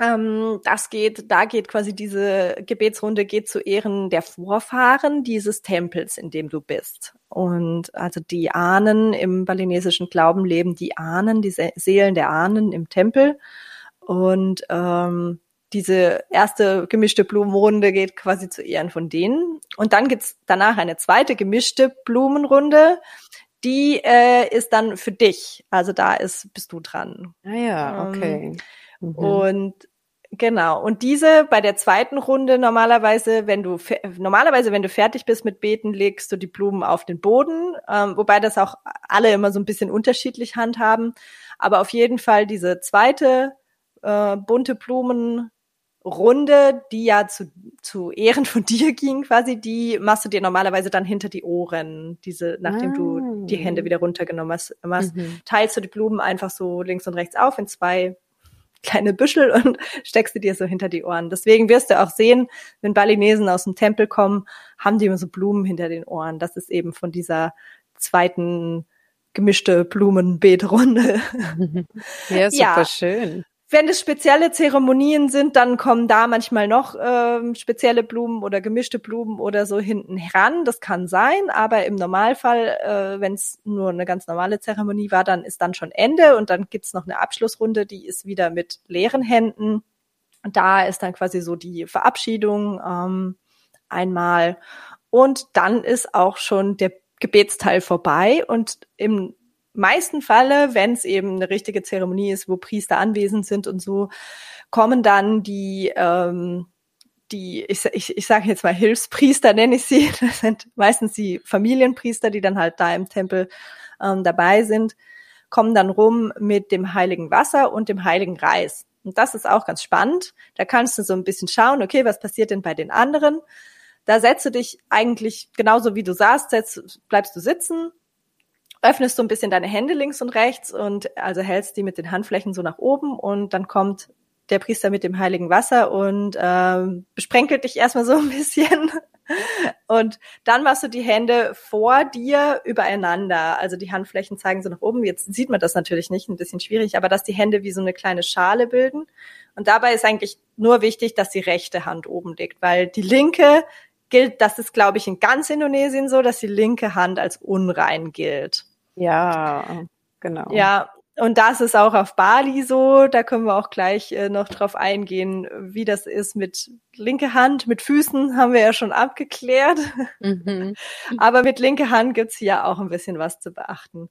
Ähm, das geht, da geht quasi diese Gebetsrunde geht zu Ehren der Vorfahren dieses Tempels, in dem du bist. Und also die Ahnen im balinesischen Glauben leben die Ahnen, die Seelen der Ahnen im Tempel. Und ähm, diese erste gemischte Blumenrunde geht quasi zu Ehren von denen. Und dann gibt's danach eine zweite gemischte Blumenrunde, die äh, ist dann für dich. Also da ist, bist du dran. Ah ja, okay. Ähm, mhm. Und genau. Und diese bei der zweiten Runde normalerweise, wenn du normalerweise, wenn du fertig bist mit Beten, legst du die Blumen auf den Boden, ähm, wobei das auch alle immer so ein bisschen unterschiedlich handhaben. Aber auf jeden Fall diese zweite äh, bunte Blumen Runde, die ja zu, zu Ehren von dir ging quasi, die machst du dir normalerweise dann hinter die Ohren, diese, nachdem ah. du die Hände wieder runtergenommen hast, machst, mhm. teilst du die Blumen einfach so links und rechts auf in zwei kleine Büschel und steckst sie dir so hinter die Ohren. Deswegen wirst du auch sehen, wenn Balinesen aus dem Tempel kommen, haben die immer so Blumen hinter den Ohren. Das ist eben von dieser zweiten gemischte Blumenbeetrunde. Ja, super ja. schön. Wenn es spezielle Zeremonien sind, dann kommen da manchmal noch ähm, spezielle Blumen oder gemischte Blumen oder so hinten heran. Das kann sein, aber im Normalfall, äh, wenn es nur eine ganz normale Zeremonie war, dann ist dann schon Ende und dann gibt's noch eine Abschlussrunde, die ist wieder mit leeren Händen. Da ist dann quasi so die Verabschiedung ähm, einmal. Und dann ist auch schon der Gebetsteil vorbei und im meisten Falle, wenn es eben eine richtige Zeremonie ist, wo Priester anwesend sind und so, kommen dann die ähm, die, ich, ich, ich sage jetzt mal Hilfspriester, nenne ich sie. Das sind meistens die Familienpriester, die dann halt da im Tempel ähm, dabei sind, kommen dann rum mit dem heiligen Wasser und dem heiligen Reis. Und das ist auch ganz spannend. Da kannst du so ein bisschen schauen, okay, was passiert denn bei den anderen? Da setzt du dich eigentlich genauso wie du saßt, setzt, bleibst du sitzen, öffnest du ein bisschen deine Hände links und rechts und also hältst die mit den Handflächen so nach oben und dann kommt der Priester mit dem heiligen Wasser und ähm, besprenkelt dich erstmal so ein bisschen Und dann machst du die Hände vor dir übereinander. Also die Handflächen zeigen so nach oben. Jetzt sieht man das natürlich nicht, ein bisschen schwierig, aber dass die Hände wie so eine kleine Schale bilden. Und dabei ist eigentlich nur wichtig, dass die rechte Hand oben liegt, weil die linke gilt, das ist, glaube ich, in ganz Indonesien so, dass die linke Hand als unrein gilt. Ja, genau. Ja, und das ist auch auf Bali so. Da können wir auch gleich äh, noch drauf eingehen, wie das ist mit linke Hand, mit Füßen haben wir ja schon abgeklärt. Mhm. Aber mit linke Hand gibt's hier auch ein bisschen was zu beachten.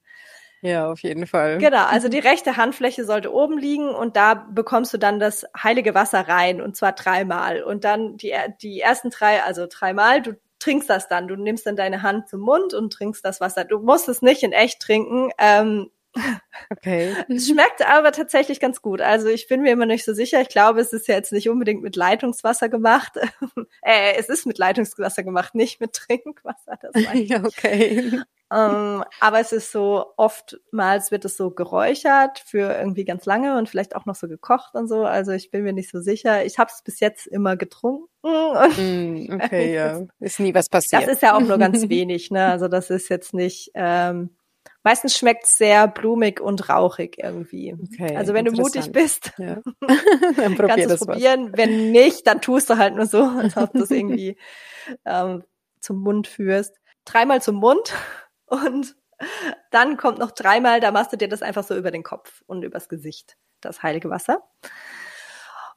Ja, auf jeden Fall. Genau, also die rechte Handfläche sollte oben liegen und da bekommst du dann das heilige Wasser rein und zwar dreimal. Und dann die, die ersten drei, also dreimal, du trinkst das dann. Du nimmst dann deine Hand zum Mund und trinkst das Wasser. Du musst es nicht in echt trinken. Ähm, Okay. Es schmeckt aber tatsächlich ganz gut. Also ich bin mir immer nicht so sicher. Ich glaube, es ist jetzt nicht unbedingt mit Leitungswasser gemacht. äh, es ist mit Leitungswasser gemacht, nicht mit Trinkwasser. Das ja, okay. Ähm, aber es ist so, oftmals wird es so geräuchert für irgendwie ganz lange und vielleicht auch noch so gekocht und so. Also ich bin mir nicht so sicher. Ich habe es bis jetzt immer getrunken. Mm, okay, ja. Ist nie was passiert. Das ist ja auch nur ganz wenig, ne? Also das ist jetzt nicht. Ähm, Meistens schmeckt es sehr blumig und rauchig irgendwie. Okay, also wenn du mutig bist, ja. dann kannst du es probieren. Was. Wenn nicht, dann tust du halt nur so, als ob du es irgendwie ähm, zum Mund führst. Dreimal zum Mund und dann kommt noch dreimal, da machst du dir das einfach so über den Kopf und übers Gesicht, das heilige Wasser.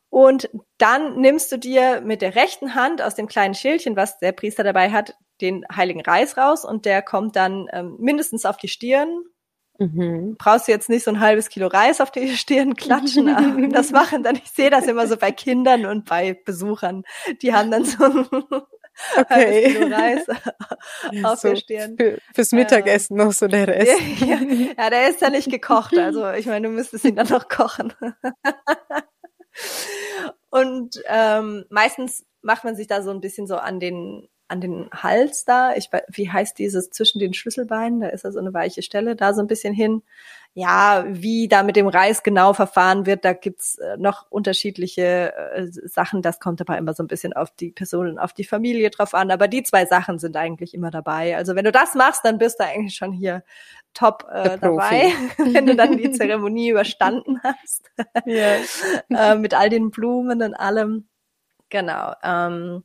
Und dann nimmst du dir mit der rechten Hand aus dem kleinen Schildchen, was der Priester dabei hat, den heiligen Reis raus und der kommt dann ähm, mindestens auf die Stirn. Mhm. Brauchst du jetzt nicht so ein halbes Kilo Reis auf die Stirn klatschen, das machen dann, ich sehe das immer so bei Kindern und bei Besuchern, die haben dann so ein okay. Kilo Reis auf so der Stirn. Für, fürs Mittagessen äh, noch so der Rest. Ja, ja, der ist ja nicht gekocht, also ich meine, du müsstest ihn dann noch kochen. und ähm, meistens macht man sich da so ein bisschen so an den an den Hals da, ich wie heißt dieses zwischen den Schlüsselbeinen, da ist da so eine weiche Stelle, da so ein bisschen hin. Ja, wie da mit dem Reis genau verfahren wird, da gibt's äh, noch unterschiedliche äh, Sachen, das kommt aber immer so ein bisschen auf die Personen, auf die Familie drauf an, aber die zwei Sachen sind eigentlich immer dabei. Also wenn du das machst, dann bist du eigentlich schon hier top äh, dabei, wenn du dann die Zeremonie überstanden hast. Äh, mit all den Blumen und allem. Genau. Ähm,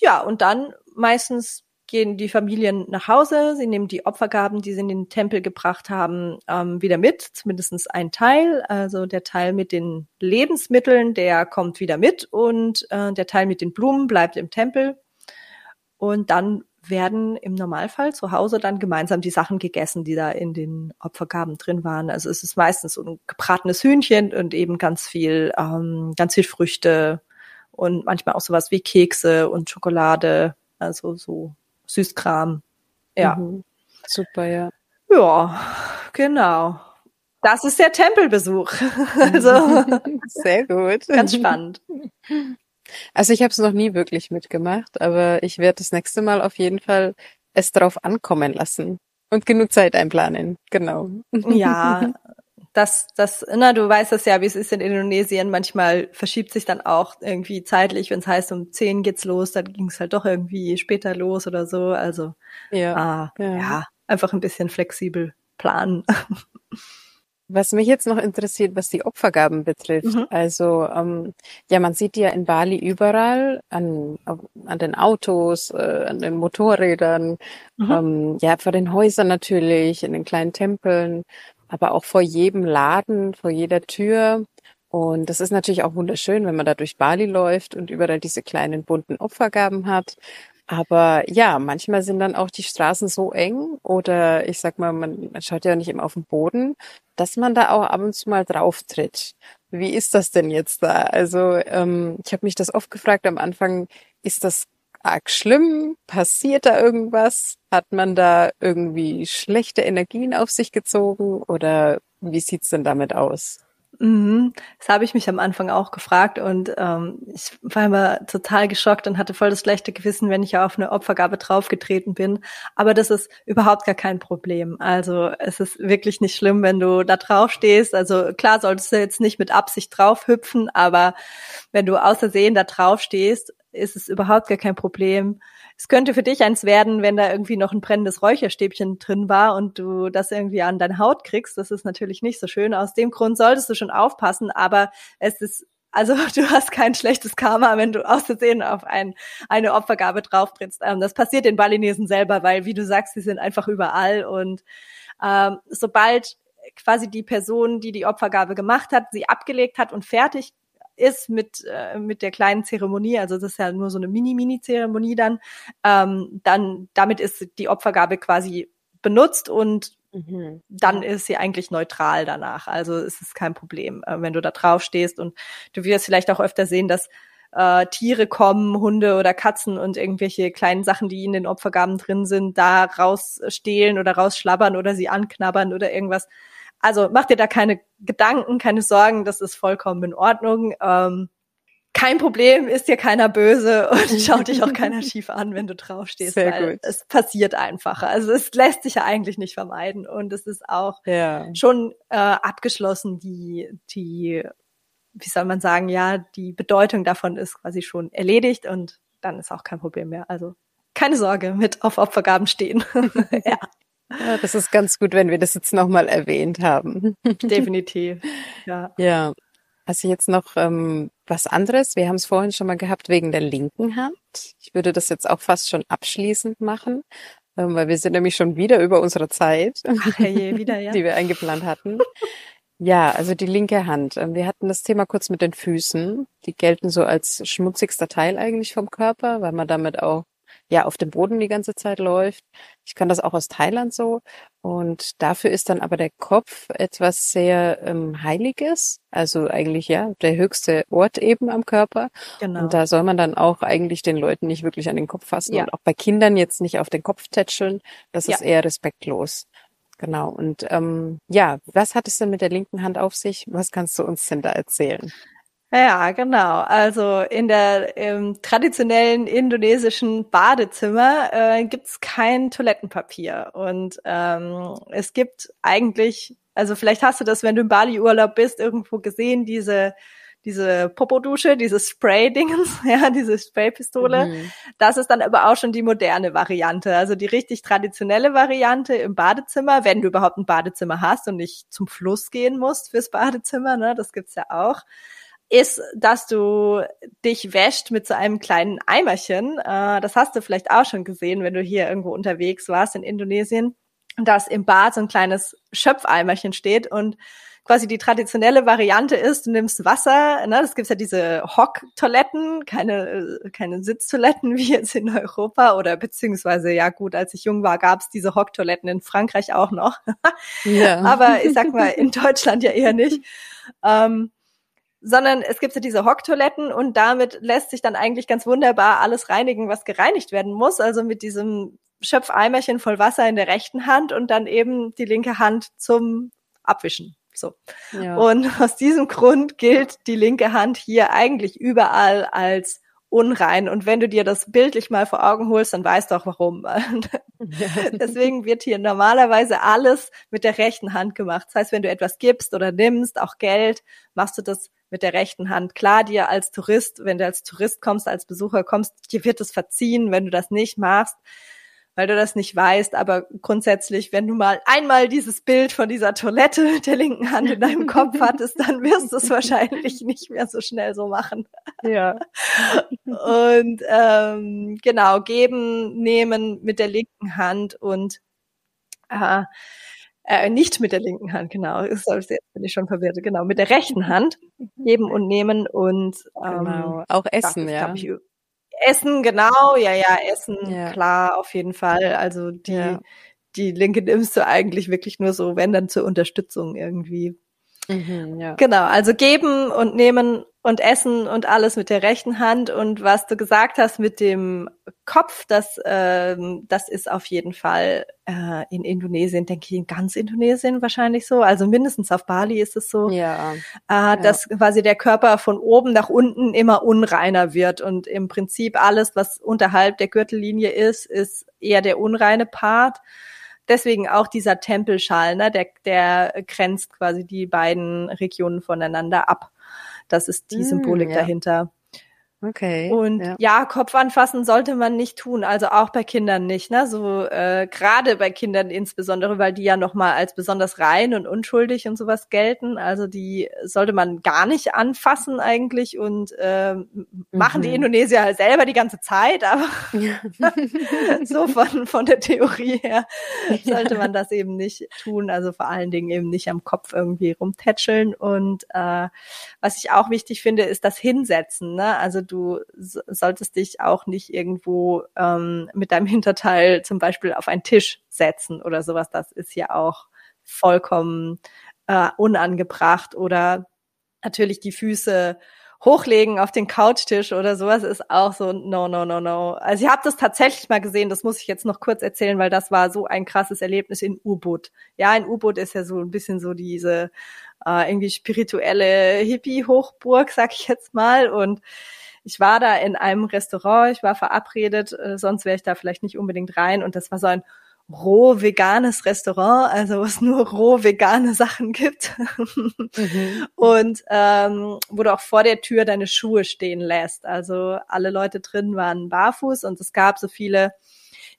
ja, und dann meistens gehen die Familien nach Hause, sie nehmen die Opfergaben, die sie in den Tempel gebracht haben, ähm, wieder mit, zumindestens ein Teil. Also der Teil mit den Lebensmitteln, der kommt wieder mit und äh, der Teil mit den Blumen bleibt im Tempel. Und dann werden im Normalfall zu Hause dann gemeinsam die Sachen gegessen, die da in den Opfergaben drin waren. Also es ist meistens so ein gebratenes Hühnchen und eben ganz viel, ähm, ganz viel Früchte und manchmal auch sowas wie Kekse und Schokolade also so Süßkram. Ja. Mhm. Super, ja. Ja, genau. Das ist der Tempelbesuch. also sehr gut. Ganz spannend. Also ich habe es noch nie wirklich mitgemacht, aber ich werde das nächste Mal auf jeden Fall es darauf ankommen lassen und genug Zeit einplanen. Genau. Ja, das, das, na, du weißt es ja, wie es ist in Indonesien. Manchmal verschiebt sich dann auch irgendwie zeitlich, wenn es heißt, um zehn geht's los, dann ging es halt doch irgendwie später los oder so. Also ja, ah, ja. ja einfach ein bisschen flexibel planen. Was mich jetzt noch interessiert, was die Opfergaben betrifft. Mhm. Also ähm, ja, man sieht die ja in Bali überall an, an den Autos, äh, an den Motorrädern, mhm. ähm, ja vor den Häusern natürlich, in den kleinen Tempeln aber auch vor jedem Laden, vor jeder Tür. Und das ist natürlich auch wunderschön, wenn man da durch Bali läuft und überall diese kleinen bunten Opfergaben hat. Aber ja, manchmal sind dann auch die Straßen so eng oder ich sag mal, man, man schaut ja nicht immer auf den Boden, dass man da auch ab und zu mal drauf tritt. Wie ist das denn jetzt da? Also ähm, ich habe mich das oft gefragt am Anfang, ist das arg schlimm? Passiert da irgendwas? Hat man da irgendwie schlechte Energien auf sich gezogen oder wie sieht's denn damit aus? Mhm. Das habe ich mich am Anfang auch gefragt und ähm, ich war immer total geschockt und hatte voll das schlechte Gewissen, wenn ich auf eine Opfergabe draufgetreten bin. Aber das ist überhaupt gar kein Problem. Also es ist wirklich nicht schlimm, wenn du da drauf stehst. Also klar solltest du jetzt nicht mit Absicht drauf hüpfen, aber wenn du außersehen da drauf stehst, ist es überhaupt gar kein Problem. Es könnte für dich eins werden, wenn da irgendwie noch ein brennendes Räucherstäbchen drin war und du das irgendwie an deine Haut kriegst. Das ist natürlich nicht so schön. Aus dem Grund solltest du schon aufpassen, aber es ist also du hast kein schlechtes Karma, wenn du aus Versehen auf ein, eine Opfergabe drauftrittst. Ähm, das passiert den Balinesen selber, weil, wie du sagst, sie sind einfach überall und ähm, sobald quasi die Person, die die Opfergabe gemacht hat, sie abgelegt hat und fertig ist mit, äh, mit der kleinen Zeremonie, also das ist ja nur so eine Mini-Mini-Zeremonie dann, ähm, dann damit ist die Opfergabe quasi benutzt und mhm. dann ist sie eigentlich neutral danach. Also es ist kein Problem, äh, wenn du da drauf stehst und du wirst vielleicht auch öfter sehen, dass äh, Tiere kommen, Hunde oder Katzen und irgendwelche kleinen Sachen, die in den Opfergaben drin sind, da rausstehlen oder rausschlabbern oder sie anknabbern oder irgendwas. Also mach dir da keine Gedanken, keine Sorgen, das ist vollkommen in Ordnung. Ähm, kein Problem, ist dir keiner böse und schaut dich auch keiner schief an, wenn du draufstehst, Sehr weil gut. es passiert einfacher. Also es lässt sich ja eigentlich nicht vermeiden und es ist auch ja. schon äh, abgeschlossen, die, die, wie soll man sagen, ja, die Bedeutung davon ist quasi schon erledigt und dann ist auch kein Problem mehr. Also keine Sorge, mit auf Opfergaben stehen. ja. Ja, das ist ganz gut, wenn wir das jetzt nochmal erwähnt haben. Definitiv. Ja. Ja. Also jetzt noch ähm, was anderes. Wir haben es vorhin schon mal gehabt wegen der linken Hand. Ich würde das jetzt auch fast schon abschließend machen, ähm, weil wir sind nämlich schon wieder über unsere Zeit, Ach, je, wieder, ja. die wir eingeplant hatten. Ja, also die linke Hand. Ähm, wir hatten das Thema kurz mit den Füßen. Die gelten so als schmutzigster Teil eigentlich vom Körper, weil man damit auch ja auf dem Boden die ganze Zeit läuft. Ich kann das auch aus Thailand so. Und dafür ist dann aber der Kopf etwas sehr ähm, Heiliges. Also eigentlich ja der höchste Ort eben am Körper. Genau. Und da soll man dann auch eigentlich den Leuten nicht wirklich an den Kopf fassen ja. und auch bei Kindern jetzt nicht auf den Kopf tätscheln. Das ja. ist eher respektlos. Genau. Und ähm, ja, was hat es denn mit der linken Hand auf sich? Was kannst du uns denn da erzählen? Ja, genau. Also in der im traditionellen indonesischen Badezimmer äh, gibt's kein Toilettenpapier. Und ähm, es gibt eigentlich, also vielleicht hast du das, wenn du im Bali-Urlaub bist, irgendwo gesehen, diese diese Popodusche, dieses Spray-Dingens, ja, diese Spraypistole. Mhm. Das ist dann aber auch schon die moderne Variante, also die richtig traditionelle Variante im Badezimmer, wenn du überhaupt ein Badezimmer hast und nicht zum Fluss gehen musst fürs Badezimmer, ne, das gibt's ja auch ist, dass du dich wäscht mit so einem kleinen Eimerchen. Äh, das hast du vielleicht auch schon gesehen, wenn du hier irgendwo unterwegs warst in Indonesien, dass im Bad so ein kleines Schöpfeimerchen steht und quasi die traditionelle Variante ist, du nimmst Wasser, ne, das gibt's ja diese Hock-Toiletten, keine, keine Sitztoiletten wie jetzt in Europa oder beziehungsweise, ja gut, als ich jung war, gab's diese Hock-Toiletten in Frankreich auch noch. ja. Aber ich sag mal, in Deutschland ja eher nicht. Ähm, sondern es gibt ja diese Hocktoiletten und damit lässt sich dann eigentlich ganz wunderbar alles reinigen, was gereinigt werden muss. Also mit diesem Schöpfeimerchen voll Wasser in der rechten Hand und dann eben die linke Hand zum Abwischen. So. Ja. Und aus diesem Grund gilt die linke Hand hier eigentlich überall als unrein. Und wenn du dir das bildlich mal vor Augen holst, dann weißt du auch warum. Deswegen wird hier normalerweise alles mit der rechten Hand gemacht. Das heißt, wenn du etwas gibst oder nimmst, auch Geld, machst du das mit der rechten Hand. Klar, dir als Tourist, wenn du als Tourist kommst, als Besucher kommst, dir wird es verziehen, wenn du das nicht machst weil du das nicht weißt. Aber grundsätzlich, wenn du mal einmal dieses Bild von dieser Toilette mit der linken Hand in deinem Kopf hattest, dann wirst du es wahrscheinlich nicht mehr so schnell so machen. Ja. Und ähm, genau, geben, nehmen mit der linken Hand und äh, äh, nicht mit der linken Hand, genau. Jetzt bin ich schon verwirrt. Genau, mit der rechten Hand geben und nehmen und ähm, genau. auch essen, ja. Ich, Essen, genau, ja, ja, Essen, ja. klar, auf jeden Fall. Also die, ja. die Linke nimmst du eigentlich wirklich nur so, wenn dann zur Unterstützung irgendwie. Mhm, ja. Genau, also geben und nehmen und essen und alles mit der rechten Hand und was du gesagt hast mit dem Kopf, das ähm, das ist auf jeden Fall äh, in Indonesien, denke ich, in ganz Indonesien wahrscheinlich so. Also mindestens auf Bali ist es so, ja. Äh, dass ja. quasi der Körper von oben nach unten immer unreiner wird und im Prinzip alles, was unterhalb der Gürtellinie ist, ist eher der unreine Part deswegen auch dieser Tempelschal, ne, der, der grenzt quasi die beiden Regionen voneinander ab. Das ist die mm, Symbolik ja. dahinter. Okay. Und ja. ja. Kopf anfassen sollte man nicht tun, also auch bei Kindern nicht, ne? So äh, gerade bei Kindern insbesondere, weil die ja noch mal als besonders rein und unschuldig und sowas gelten. Also die sollte man gar nicht anfassen eigentlich und äh, mhm. machen die mhm. Indonesier halt selber die ganze Zeit, aber so von von der Theorie her sollte man das eben nicht tun. Also vor allen Dingen eben nicht am Kopf irgendwie rumtätscheln. Und äh, was ich auch wichtig finde, ist das Hinsetzen. Ne? Also du solltest dich auch nicht irgendwo ähm, mit deinem Hinterteil zum Beispiel auf einen Tisch setzen oder sowas. Das ist ja auch vollkommen äh, unangebracht oder natürlich die Füße hochlegen auf den Couchtisch oder sowas ist auch so no no no no. Also ich habe das tatsächlich mal gesehen, das muss ich jetzt noch kurz erzählen, weil das war so ein krasses Erlebnis in U-Boot. Ja, ein U-Boot ist ja so ein bisschen so diese äh, irgendwie spirituelle Hippie-Hochburg, sag ich jetzt mal und ich war da in einem Restaurant, ich war verabredet, äh, sonst wäre ich da vielleicht nicht unbedingt rein. Und das war so ein roh veganes Restaurant, also wo es nur roh vegane Sachen gibt. mhm. Und ähm, wo du auch vor der Tür deine Schuhe stehen lässt. Also alle Leute drin waren barfuß und es gab so viele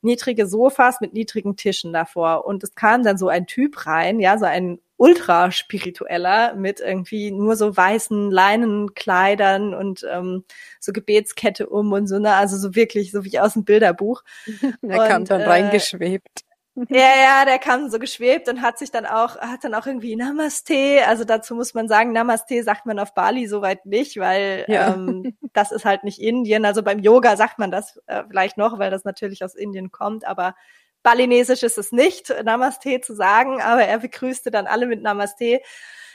niedrige Sofas mit niedrigen Tischen davor. Und es kam dann so ein Typ rein, ja, so ein ultra spiritueller mit irgendwie nur so weißen Leinenkleidern und ähm, so Gebetskette um und so, ne? Also so wirklich, so wie aus dem Bilderbuch. Der und, kam dann äh, reingeschwebt. Ja, ja, der kam so geschwebt und hat sich dann auch, hat dann auch irgendwie Namaste. Also dazu muss man sagen, Namaste sagt man auf Bali soweit nicht, weil ja. ähm, das ist halt nicht Indien. Also beim Yoga sagt man das äh, vielleicht noch, weil das natürlich aus Indien kommt, aber Balinesisch ist es nicht, Namaste zu sagen, aber er begrüßte dann alle mit Namaste,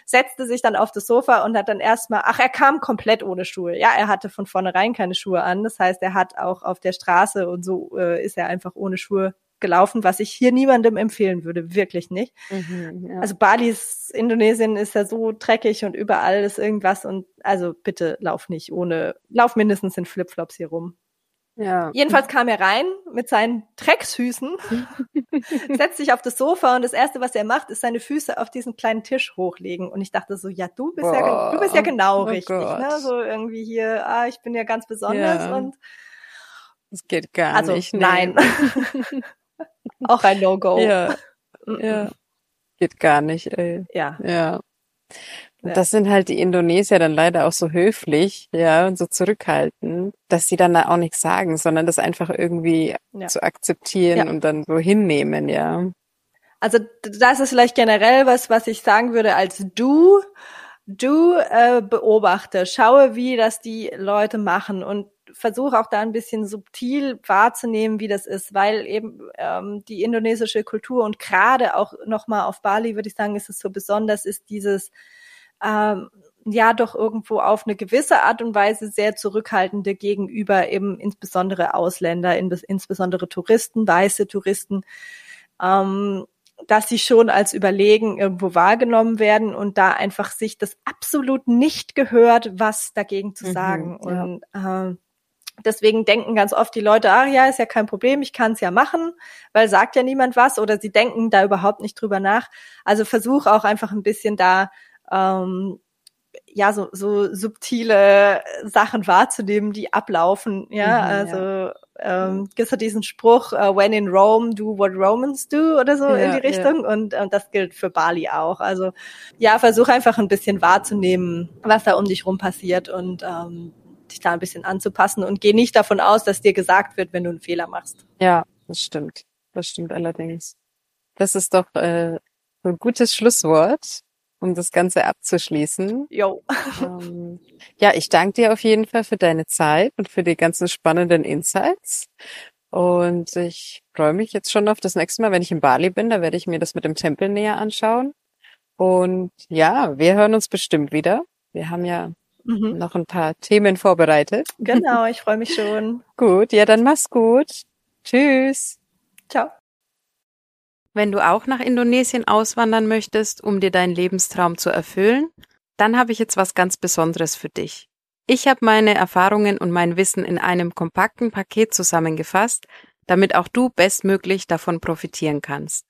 setzte sich dann auf das Sofa und hat dann erstmal, ach, er kam komplett ohne Schuhe. Ja, er hatte von vornherein keine Schuhe an. Das heißt, er hat auch auf der Straße und so äh, ist er einfach ohne Schuhe gelaufen, was ich hier niemandem empfehlen würde, wirklich nicht. Mhm, ja. Also Balis Indonesien ist ja so dreckig und überall ist irgendwas und also bitte lauf nicht ohne, lauf mindestens in Flipflops hier rum. Ja. Jedenfalls kam er rein mit seinen Drecksfüßen, setzt sich auf das Sofa und das erste, was er macht, ist seine Füße auf diesen kleinen Tisch hochlegen. Und ich dachte so, ja, du bist ja, du bist ja genau oh richtig, Gott. ne? So irgendwie hier, ah, ich bin ja ganz besonders ja. und das geht gar also, nicht. Nee. Nein. Auch ein No-Go. Ja. ja. Geht gar nicht, ey. Ja. Ja. Das sind halt die Indonesier dann leider auch so höflich, ja, und so zurückhaltend, dass sie dann da auch nichts sagen, sondern das einfach irgendwie ja. zu akzeptieren ja. und dann so hinnehmen, ja. Also das ist vielleicht generell was, was ich sagen würde als du, du äh, beobachte, schaue, wie das die Leute machen und versuche auch da ein bisschen subtil wahrzunehmen, wie das ist, weil eben ähm, die indonesische Kultur und gerade auch nochmal auf Bali, würde ich sagen, ist es so besonders, ist dieses ähm, ja doch irgendwo auf eine gewisse Art und Weise sehr zurückhaltende gegenüber eben insbesondere Ausländer, in, insbesondere Touristen, weiße Touristen, ähm, dass sie schon als überlegen irgendwo wahrgenommen werden und da einfach sich das absolut nicht gehört, was dagegen zu mhm, sagen. Ja. Und äh, Deswegen denken ganz oft die Leute, ach ja, ist ja kein Problem, ich kann es ja machen, weil sagt ja niemand was oder sie denken da überhaupt nicht drüber nach. Also versuch auch einfach ein bisschen da ähm, ja so, so subtile Sachen wahrzunehmen, die ablaufen. Ja, mhm, also ja. Ähm, gibt es diesen Spruch, uh, when in Rome, do what Romans do oder so ja, in die Richtung. Ja. Und, und das gilt für Bali auch. Also ja, versuch einfach ein bisschen wahrzunehmen, was da um dich rum passiert und ähm, dich da ein bisschen anzupassen und geh nicht davon aus, dass dir gesagt wird, wenn du einen Fehler machst. Ja, das stimmt. Das stimmt allerdings. Das ist doch äh, ein gutes Schlusswort um das Ganze abzuschließen. Jo. Ähm, ja, ich danke dir auf jeden Fall für deine Zeit und für die ganzen spannenden Insights. Und ich freue mich jetzt schon auf das nächste Mal, wenn ich in Bali bin. Da werde ich mir das mit dem Tempel näher anschauen. Und ja, wir hören uns bestimmt wieder. Wir haben ja mhm. noch ein paar Themen vorbereitet. Genau, ich freue mich schon. gut, ja, dann mach's gut. Tschüss. Ciao. Wenn du auch nach Indonesien auswandern möchtest, um dir deinen Lebenstraum zu erfüllen, dann habe ich jetzt was ganz Besonderes für dich. Ich habe meine Erfahrungen und mein Wissen in einem kompakten Paket zusammengefasst, damit auch du bestmöglich davon profitieren kannst.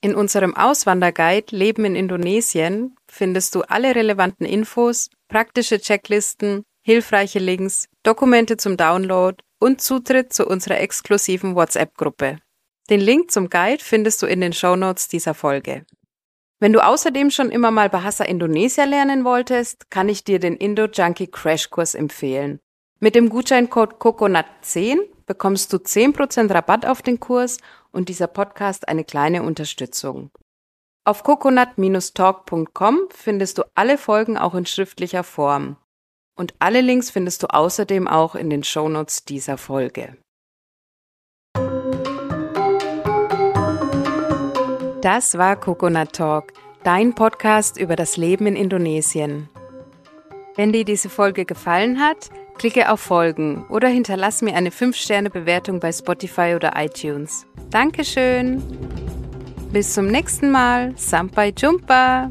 In unserem Auswanderguide Leben in Indonesien findest du alle relevanten Infos, praktische Checklisten, hilfreiche Links, Dokumente zum Download und Zutritt zu unserer exklusiven WhatsApp-Gruppe. Den Link zum Guide findest du in den Shownotes dieser Folge. Wenn du außerdem schon immer mal Bahasa Indonesia lernen wolltest, kann ich dir den Indo Junkie Crashkurs empfehlen. Mit dem Gutscheincode COCONUT10 bekommst du 10% Rabatt auf den Kurs und dieser Podcast eine kleine Unterstützung. Auf coconut-talk.com findest du alle Folgen auch in schriftlicher Form. Und alle Links findest du außerdem auch in den Shownotes dieser Folge. Das war Coconut Talk, dein Podcast über das Leben in Indonesien. Wenn dir diese Folge gefallen hat, klicke auf Folgen oder hinterlass mir eine 5-Sterne-Bewertung bei Spotify oder iTunes. Dankeschön. Bis zum nächsten Mal. Sampai Jumpa.